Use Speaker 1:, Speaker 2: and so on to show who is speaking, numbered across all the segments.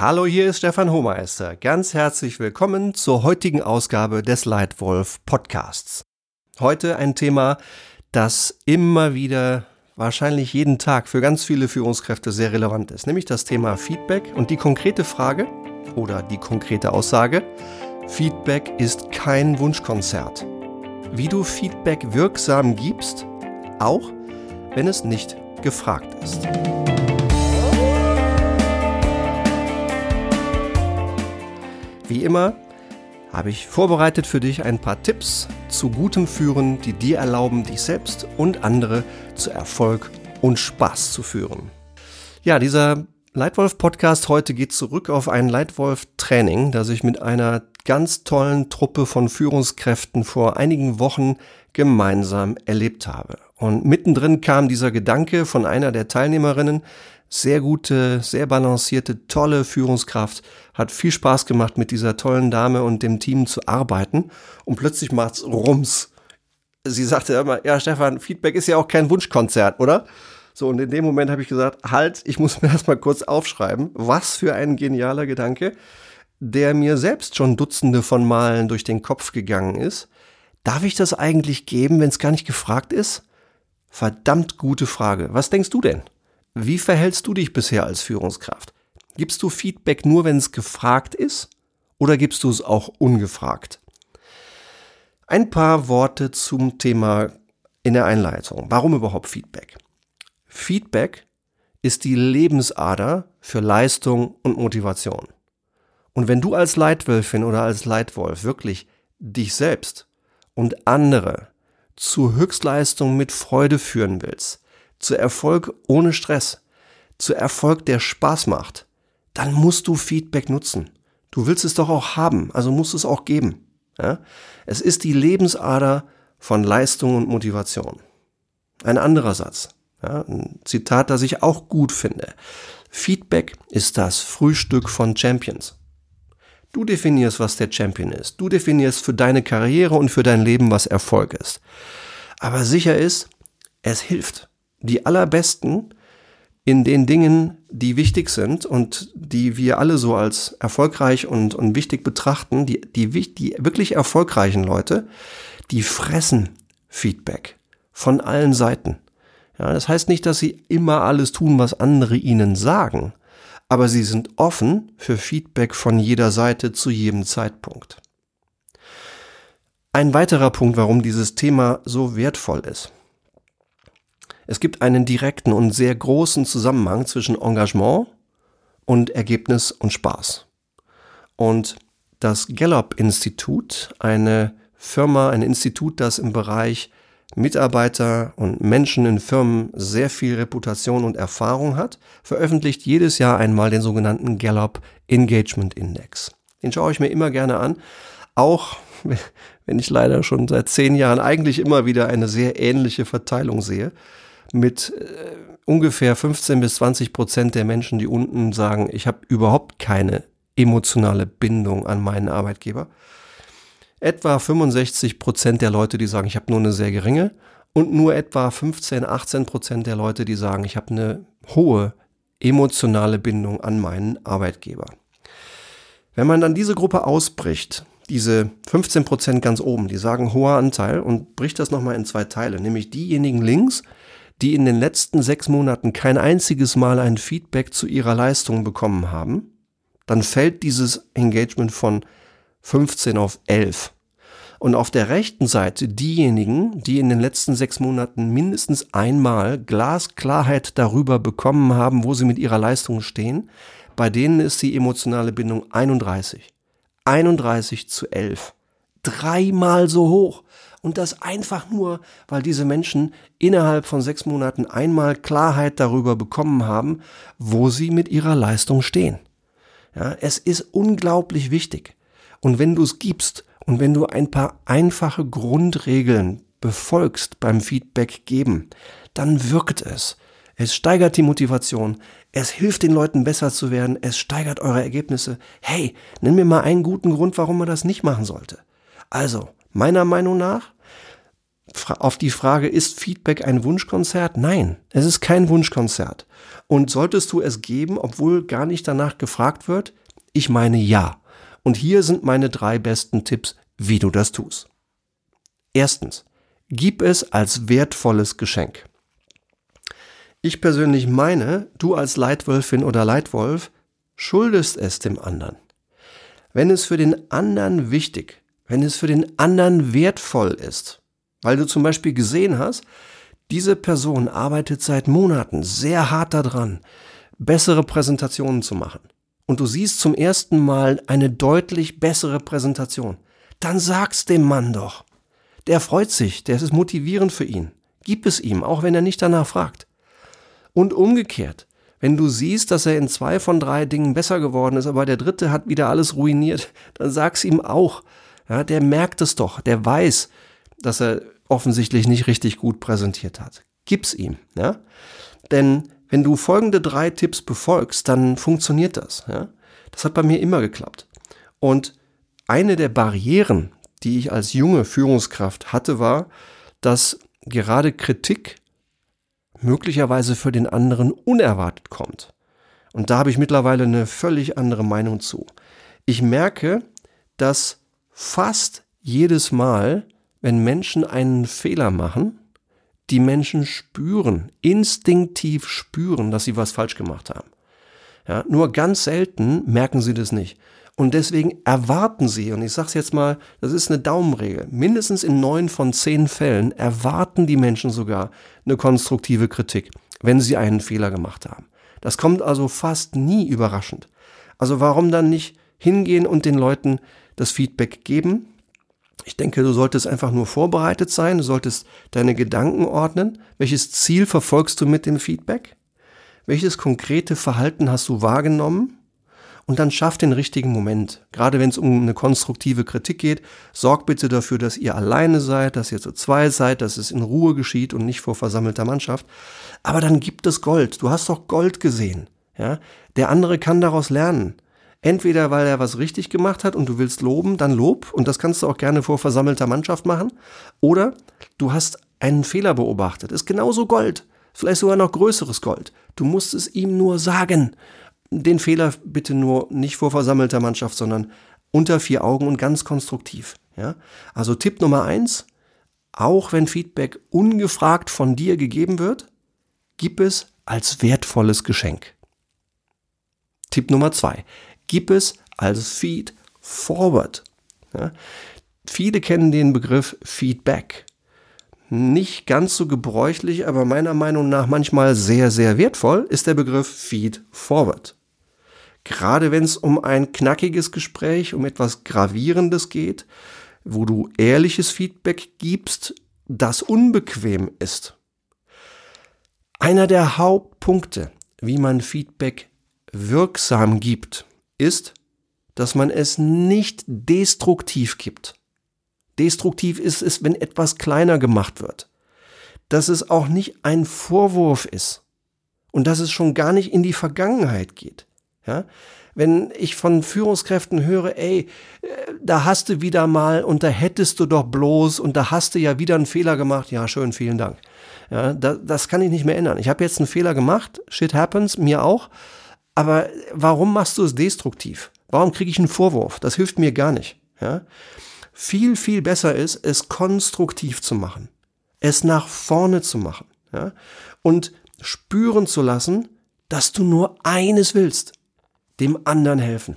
Speaker 1: Hallo, hier ist Stefan Hohmeister. Ganz herzlich willkommen zur heutigen Ausgabe des Leitwolf Podcasts. Heute ein Thema, das immer wieder, wahrscheinlich jeden Tag für ganz viele Führungskräfte sehr relevant ist, nämlich das Thema Feedback und die konkrete Frage oder die konkrete Aussage, Feedback ist kein Wunschkonzert. Wie du Feedback wirksam gibst, auch wenn es nicht gefragt ist. Wie immer habe ich vorbereitet für dich ein paar Tipps zu gutem Führen, die dir erlauben, dich selbst und andere zu Erfolg und Spaß zu führen. Ja, dieser Leitwolf-Podcast heute geht zurück auf ein Leitwolf-Training, das ich mit einer ganz tollen Truppe von Führungskräften vor einigen Wochen gemeinsam erlebt habe. Und mittendrin kam dieser Gedanke von einer der Teilnehmerinnen, sehr gute, sehr balancierte, tolle Führungskraft. Hat viel Spaß gemacht, mit dieser tollen Dame und dem Team zu arbeiten. Und plötzlich macht's Rums. Sie sagte immer, ja, Stefan, Feedback ist ja auch kein Wunschkonzert, oder? So, und in dem Moment habe ich gesagt, halt, ich muss mir das mal kurz aufschreiben. Was für ein genialer Gedanke, der mir selbst schon Dutzende von Malen durch den Kopf gegangen ist. Darf ich das eigentlich geben, wenn es gar nicht gefragt ist? Verdammt gute Frage. Was denkst du denn? Wie verhältst du dich bisher als Führungskraft? Gibst du Feedback nur, wenn es gefragt ist? Oder gibst du es auch ungefragt? Ein paar Worte zum Thema in der Einleitung. Warum überhaupt Feedback? Feedback ist die Lebensader für Leistung und Motivation. Und wenn du als Leitwölfin oder als Leitwolf wirklich dich selbst und andere zu Höchstleistung mit Freude führen willst, zu Erfolg ohne Stress, zu Erfolg, der Spaß macht, dann musst du Feedback nutzen. Du willst es doch auch haben, also musst es auch geben. Ja? Es ist die Lebensader von Leistung und Motivation. Ein anderer Satz, ja, ein Zitat, das ich auch gut finde. Feedback ist das Frühstück von Champions. Du definierst, was der Champion ist. Du definierst für deine Karriere und für dein Leben, was Erfolg ist. Aber sicher ist, es hilft die allerbesten in den Dingen, die wichtig sind und die wir alle so als erfolgreich und, und wichtig betrachten, die, die, die wirklich erfolgreichen Leute, die fressen Feedback von allen Seiten. Ja, das heißt nicht, dass sie immer alles tun, was andere ihnen sagen, aber sie sind offen für Feedback von jeder Seite zu jedem Zeitpunkt. Ein weiterer Punkt, warum dieses Thema so wertvoll ist. Es gibt einen direkten und sehr großen Zusammenhang zwischen Engagement und Ergebnis und Spaß. Und das Gallup-Institut, eine Firma, ein Institut, das im Bereich Mitarbeiter und Menschen in Firmen sehr viel Reputation und Erfahrung hat, veröffentlicht jedes Jahr einmal den sogenannten Gallup Engagement Index. Den schaue ich mir immer gerne an, auch wenn ich leider schon seit zehn Jahren eigentlich immer wieder eine sehr ähnliche Verteilung sehe mit äh, ungefähr 15 bis 20 Prozent der Menschen, die unten sagen, ich habe überhaupt keine emotionale Bindung an meinen Arbeitgeber. Etwa 65 Prozent der Leute, die sagen, ich habe nur eine sehr geringe. Und nur etwa 15, 18 Prozent der Leute, die sagen, ich habe eine hohe emotionale Bindung an meinen Arbeitgeber. Wenn man dann diese Gruppe ausbricht, diese 15 Prozent ganz oben, die sagen hoher Anteil und bricht das nochmal in zwei Teile, nämlich diejenigen links, die in den letzten sechs Monaten kein einziges Mal ein Feedback zu ihrer Leistung bekommen haben, dann fällt dieses Engagement von 15 auf 11. Und auf der rechten Seite diejenigen, die in den letzten sechs Monaten mindestens einmal Glasklarheit darüber bekommen haben, wo sie mit ihrer Leistung stehen, bei denen ist die emotionale Bindung 31. 31 zu 11. Dreimal so hoch. Und das einfach nur, weil diese Menschen innerhalb von sechs Monaten einmal Klarheit darüber bekommen haben, wo sie mit ihrer Leistung stehen. Ja, es ist unglaublich wichtig. Und wenn du es gibst und wenn du ein paar einfache Grundregeln befolgst beim Feedback geben, dann wirkt es. Es steigert die Motivation, es hilft den Leuten besser zu werden, es steigert eure Ergebnisse. Hey, nenn mir mal einen guten Grund, warum man das nicht machen sollte. Also, Meiner Meinung nach auf die Frage, ist Feedback ein Wunschkonzert? Nein, es ist kein Wunschkonzert. Und solltest du es geben, obwohl gar nicht danach gefragt wird? Ich meine ja. Und hier sind meine drei besten Tipps, wie du das tust. Erstens, gib es als wertvolles Geschenk. Ich persönlich meine, du als Leitwölfin oder Leitwolf schuldest es dem anderen. Wenn es für den anderen wichtig, wenn es für den anderen wertvoll ist, weil du zum Beispiel gesehen hast, diese Person arbeitet seit Monaten sehr hart daran, bessere Präsentationen zu machen. Und du siehst zum ersten Mal eine deutlich bessere Präsentation. Dann sag's dem Mann doch. Der freut sich, der ist motivierend für ihn. Gib es ihm, auch wenn er nicht danach fragt. Und umgekehrt, wenn du siehst, dass er in zwei von drei Dingen besser geworden ist, aber der dritte hat wieder alles ruiniert, dann sag's ihm auch. Ja, der merkt es doch, der weiß, dass er offensichtlich nicht richtig gut präsentiert hat. Gib's ihm, ja? Denn wenn du folgende drei Tipps befolgst, dann funktioniert das, ja? Das hat bei mir immer geklappt. Und eine der Barrieren, die ich als junge Führungskraft hatte, war, dass gerade Kritik möglicherweise für den anderen unerwartet kommt. Und da habe ich mittlerweile eine völlig andere Meinung zu. Ich merke, dass fast jedes Mal, wenn Menschen einen Fehler machen, die Menschen spüren, instinktiv spüren, dass sie was falsch gemacht haben. Ja, nur ganz selten merken sie das nicht. Und deswegen erwarten sie, und ich sage es jetzt mal, das ist eine Daumenregel, mindestens in neun von zehn Fällen erwarten die Menschen sogar eine konstruktive Kritik, wenn sie einen Fehler gemacht haben. Das kommt also fast nie überraschend. Also warum dann nicht hingehen und den Leuten das Feedback geben? Ich denke, du solltest einfach nur vorbereitet sein, du solltest deine Gedanken ordnen. Welches Ziel verfolgst du mit dem Feedback? Welches konkrete Verhalten hast du wahrgenommen? Und dann schafft den richtigen Moment. Gerade wenn es um eine konstruktive Kritik geht, sorgt bitte dafür, dass ihr alleine seid, dass ihr zu zweit seid, dass es in Ruhe geschieht und nicht vor versammelter Mannschaft. Aber dann gibt es Gold. Du hast doch Gold gesehen. Ja? Der andere kann daraus lernen. Entweder weil er was richtig gemacht hat und du willst loben, dann Lob. Und das kannst du auch gerne vor versammelter Mannschaft machen. Oder du hast einen Fehler beobachtet. Ist genauso Gold. Vielleicht sogar noch größeres Gold. Du musst es ihm nur sagen. Den Fehler bitte nur nicht vor versammelter Mannschaft, sondern unter vier Augen und ganz konstruktiv. Ja? Also Tipp Nummer eins, auch wenn Feedback ungefragt von dir gegeben wird, gib es als wertvolles Geschenk. Tipp Nummer zwei, gib es als Feed Forward. Ja? Viele kennen den Begriff Feedback. Nicht ganz so gebräuchlich, aber meiner Meinung nach manchmal sehr, sehr wertvoll ist der Begriff Feed Forward. Gerade wenn es um ein knackiges Gespräch, um etwas Gravierendes geht, wo du ehrliches Feedback gibst, das unbequem ist. Einer der Hauptpunkte, wie man Feedback wirksam gibt, ist, dass man es nicht destruktiv gibt. Destruktiv ist es, wenn etwas kleiner gemacht wird. Dass es auch nicht ein Vorwurf ist. Und dass es schon gar nicht in die Vergangenheit geht. Ja? Wenn ich von Führungskräften höre, ey, äh, da hast du wieder mal und da hättest du doch bloß und da hast du ja wieder einen Fehler gemacht, ja, schön, vielen Dank. Ja, das, das kann ich nicht mehr ändern. Ich habe jetzt einen Fehler gemacht, shit happens, mir auch. Aber warum machst du es destruktiv? Warum kriege ich einen Vorwurf? Das hilft mir gar nicht. Ja? Viel, viel besser ist, es konstruktiv zu machen, es nach vorne zu machen ja? und spüren zu lassen, dass du nur eines willst dem anderen helfen.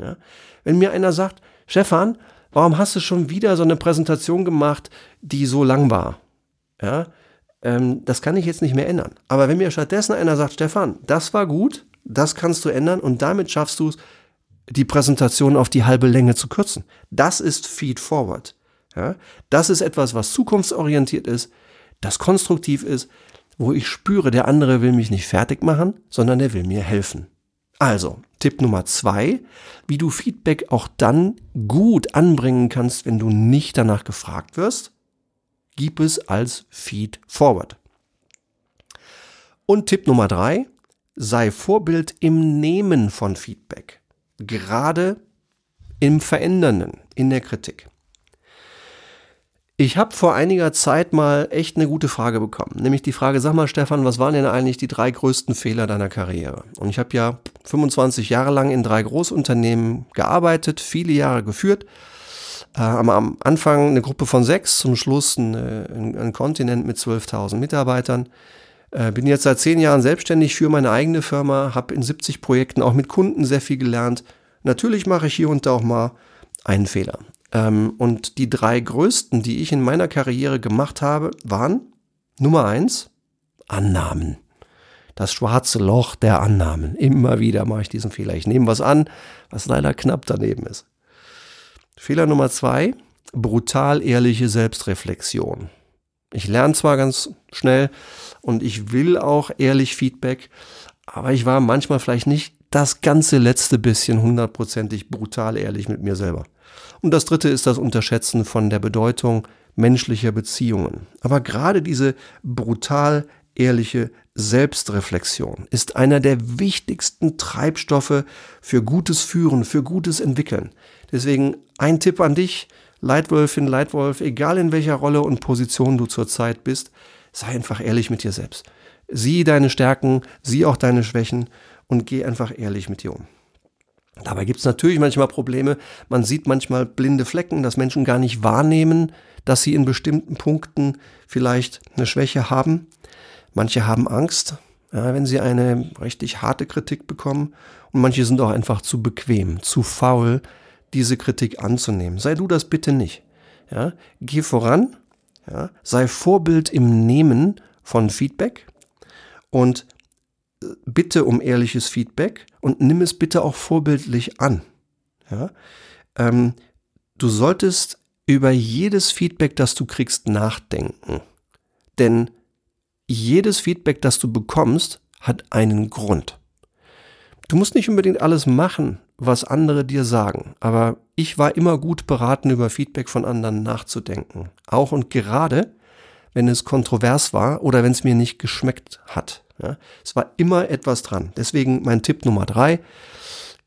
Speaker 1: Ja? Wenn mir einer sagt, Stefan, warum hast du schon wieder so eine Präsentation gemacht, die so lang war? Ja, ähm, das kann ich jetzt nicht mehr ändern. Aber wenn mir stattdessen einer sagt, Stefan, das war gut, das kannst du ändern und damit schaffst du es, die Präsentation auf die halbe Länge zu kürzen. Das ist Feed Forward. Ja? Das ist etwas, was zukunftsorientiert ist, das konstruktiv ist, wo ich spüre, der andere will mich nicht fertig machen, sondern der will mir helfen. Also, Tipp Nummer zwei, wie du Feedback auch dann gut anbringen kannst, wenn du nicht danach gefragt wirst, gib es als Feed Forward. Und Tipp Nummer drei, sei Vorbild im Nehmen von Feedback, gerade im Verändernden, in der Kritik. Ich habe vor einiger Zeit mal echt eine gute Frage bekommen. Nämlich die Frage, sag mal Stefan, was waren denn eigentlich die drei größten Fehler deiner Karriere? Und ich habe ja 25 Jahre lang in drei Großunternehmen gearbeitet, viele Jahre geführt. Äh, am Anfang eine Gruppe von sechs, zum Schluss ein, ein, ein Kontinent mit 12.000 Mitarbeitern. Äh, bin jetzt seit zehn Jahren selbstständig für meine eigene Firma, habe in 70 Projekten auch mit Kunden sehr viel gelernt. Natürlich mache ich hier und da auch mal einen Fehler. Ähm, und die drei größten, die ich in meiner Karriere gemacht habe, waren Nummer eins, Annahmen. Das schwarze Loch der Annahmen. Immer wieder mache ich diesen Fehler. Ich nehme was an, was leider knapp daneben ist. Fehler Nummer zwei, brutal ehrliche Selbstreflexion. Ich lerne zwar ganz schnell und ich will auch ehrlich Feedback, aber ich war manchmal vielleicht nicht das ganze letzte bisschen hundertprozentig brutal ehrlich mit mir selber. Und das dritte ist das Unterschätzen von der Bedeutung menschlicher Beziehungen. Aber gerade diese brutal ehrliche Selbstreflexion ist einer der wichtigsten Treibstoffe für gutes Führen, für gutes Entwickeln. Deswegen ein Tipp an dich, Leitwolfin, Leitwolf, egal in welcher Rolle und Position du zurzeit bist, sei einfach ehrlich mit dir selbst. Sieh deine Stärken, sieh auch deine Schwächen und geh einfach ehrlich mit dir um. Dabei gibt es natürlich manchmal Probleme. Man sieht manchmal blinde Flecken, dass Menschen gar nicht wahrnehmen, dass sie in bestimmten Punkten vielleicht eine Schwäche haben. Manche haben Angst, ja, wenn sie eine richtig harte Kritik bekommen. Und manche sind auch einfach zu bequem, zu faul, diese Kritik anzunehmen. Sei du das bitte nicht. Ja, geh voran, ja, sei Vorbild im Nehmen von Feedback und bitte um ehrliches Feedback und nimm es bitte auch vorbildlich an. Ja? Ähm, du solltest über jedes Feedback, das du kriegst, nachdenken. Denn jedes Feedback, das du bekommst, hat einen Grund. Du musst nicht unbedingt alles machen, was andere dir sagen, aber ich war immer gut beraten, über Feedback von anderen nachzudenken. Auch und gerade, wenn es kontrovers war oder wenn es mir nicht geschmeckt hat. Ja, es war immer etwas dran. Deswegen mein Tipp Nummer drei,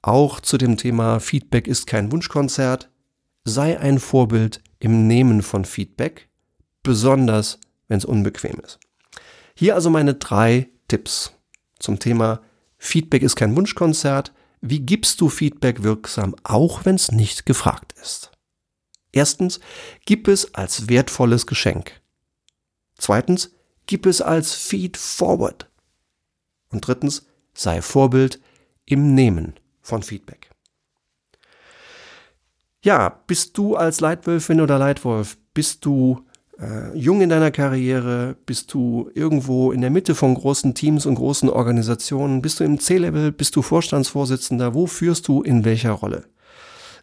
Speaker 1: auch zu dem Thema Feedback ist kein Wunschkonzert. Sei ein Vorbild im Nehmen von Feedback, besonders wenn es unbequem ist. Hier also meine drei Tipps zum Thema Feedback ist kein Wunschkonzert. Wie gibst du Feedback wirksam, auch wenn es nicht gefragt ist? Erstens, gib es als wertvolles Geschenk. Zweitens, gib es als Feed Forward. Und drittens, sei Vorbild im Nehmen von Feedback. Ja, bist du als Leitwölfin oder Leitwolf, bist du äh, jung in deiner Karriere, bist du irgendwo in der Mitte von großen Teams und großen Organisationen, bist du im C-Level, bist du Vorstandsvorsitzender, wo führst du in welcher Rolle?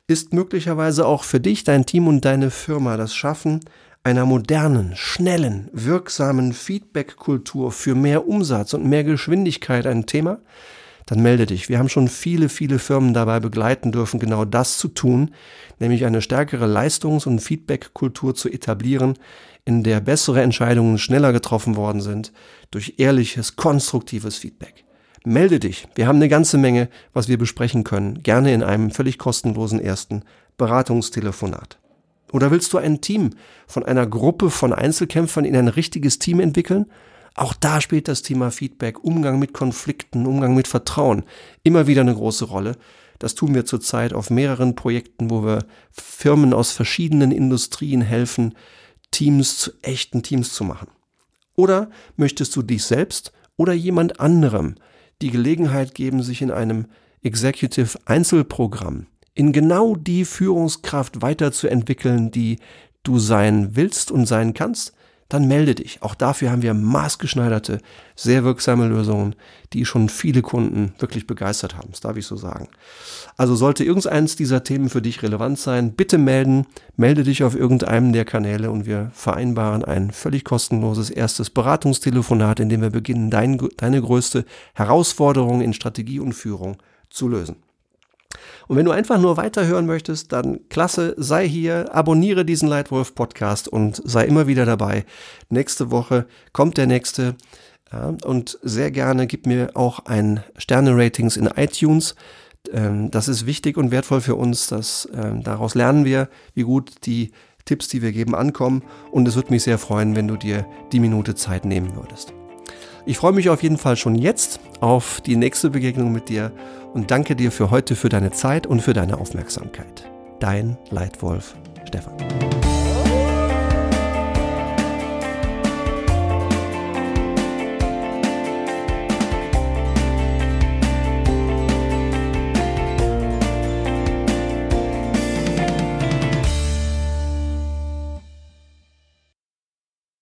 Speaker 1: Ist möglicherweise auch für dich, dein Team und deine Firma das Schaffen einer modernen, schnellen, wirksamen Feedback-Kultur für mehr Umsatz und mehr Geschwindigkeit ein Thema? Dann melde dich. Wir haben schon viele, viele Firmen dabei begleiten dürfen, genau das zu tun, nämlich eine stärkere Leistungs- und Feedback-Kultur zu etablieren, in der bessere Entscheidungen schneller getroffen worden sind durch ehrliches, konstruktives Feedback. Melde dich. Wir haben eine ganze Menge, was wir besprechen können, gerne in einem völlig kostenlosen ersten Beratungstelefonat. Oder willst du ein Team von einer Gruppe von Einzelkämpfern in ein richtiges Team entwickeln? Auch da spielt das Thema Feedback, Umgang mit Konflikten, Umgang mit Vertrauen immer wieder eine große Rolle. Das tun wir zurzeit auf mehreren Projekten, wo wir Firmen aus verschiedenen Industrien helfen, Teams zu echten Teams zu machen. Oder möchtest du dich selbst oder jemand anderem die Gelegenheit geben, sich in einem Executive Einzelprogramm in genau die Führungskraft weiterzuentwickeln, die du sein willst und sein kannst, dann melde dich. Auch dafür haben wir maßgeschneiderte, sehr wirksame Lösungen, die schon viele Kunden wirklich begeistert haben. Das darf ich so sagen. Also sollte irgendeins dieser Themen für dich relevant sein, bitte melden. Melde dich auf irgendeinem der Kanäle und wir vereinbaren ein völlig kostenloses erstes Beratungstelefonat, in dem wir beginnen, dein, deine größte Herausforderung in Strategie und Führung zu lösen. Und wenn du einfach nur weiterhören möchtest, dann klasse, sei hier, abonniere diesen Lightwolf Podcast und sei immer wieder dabei. Nächste Woche kommt der nächste. Ja, und sehr gerne gib mir auch ein Sterne-Ratings in iTunes. Ähm, das ist wichtig und wertvoll für uns. Das, ähm, daraus lernen wir, wie gut die Tipps, die wir geben, ankommen und es würde mich sehr freuen, wenn du dir die Minute Zeit nehmen würdest. Ich freue mich auf jeden Fall schon jetzt auf die nächste Begegnung mit dir und danke dir für heute für deine Zeit und für deine Aufmerksamkeit. Dein Leitwolf Stefan.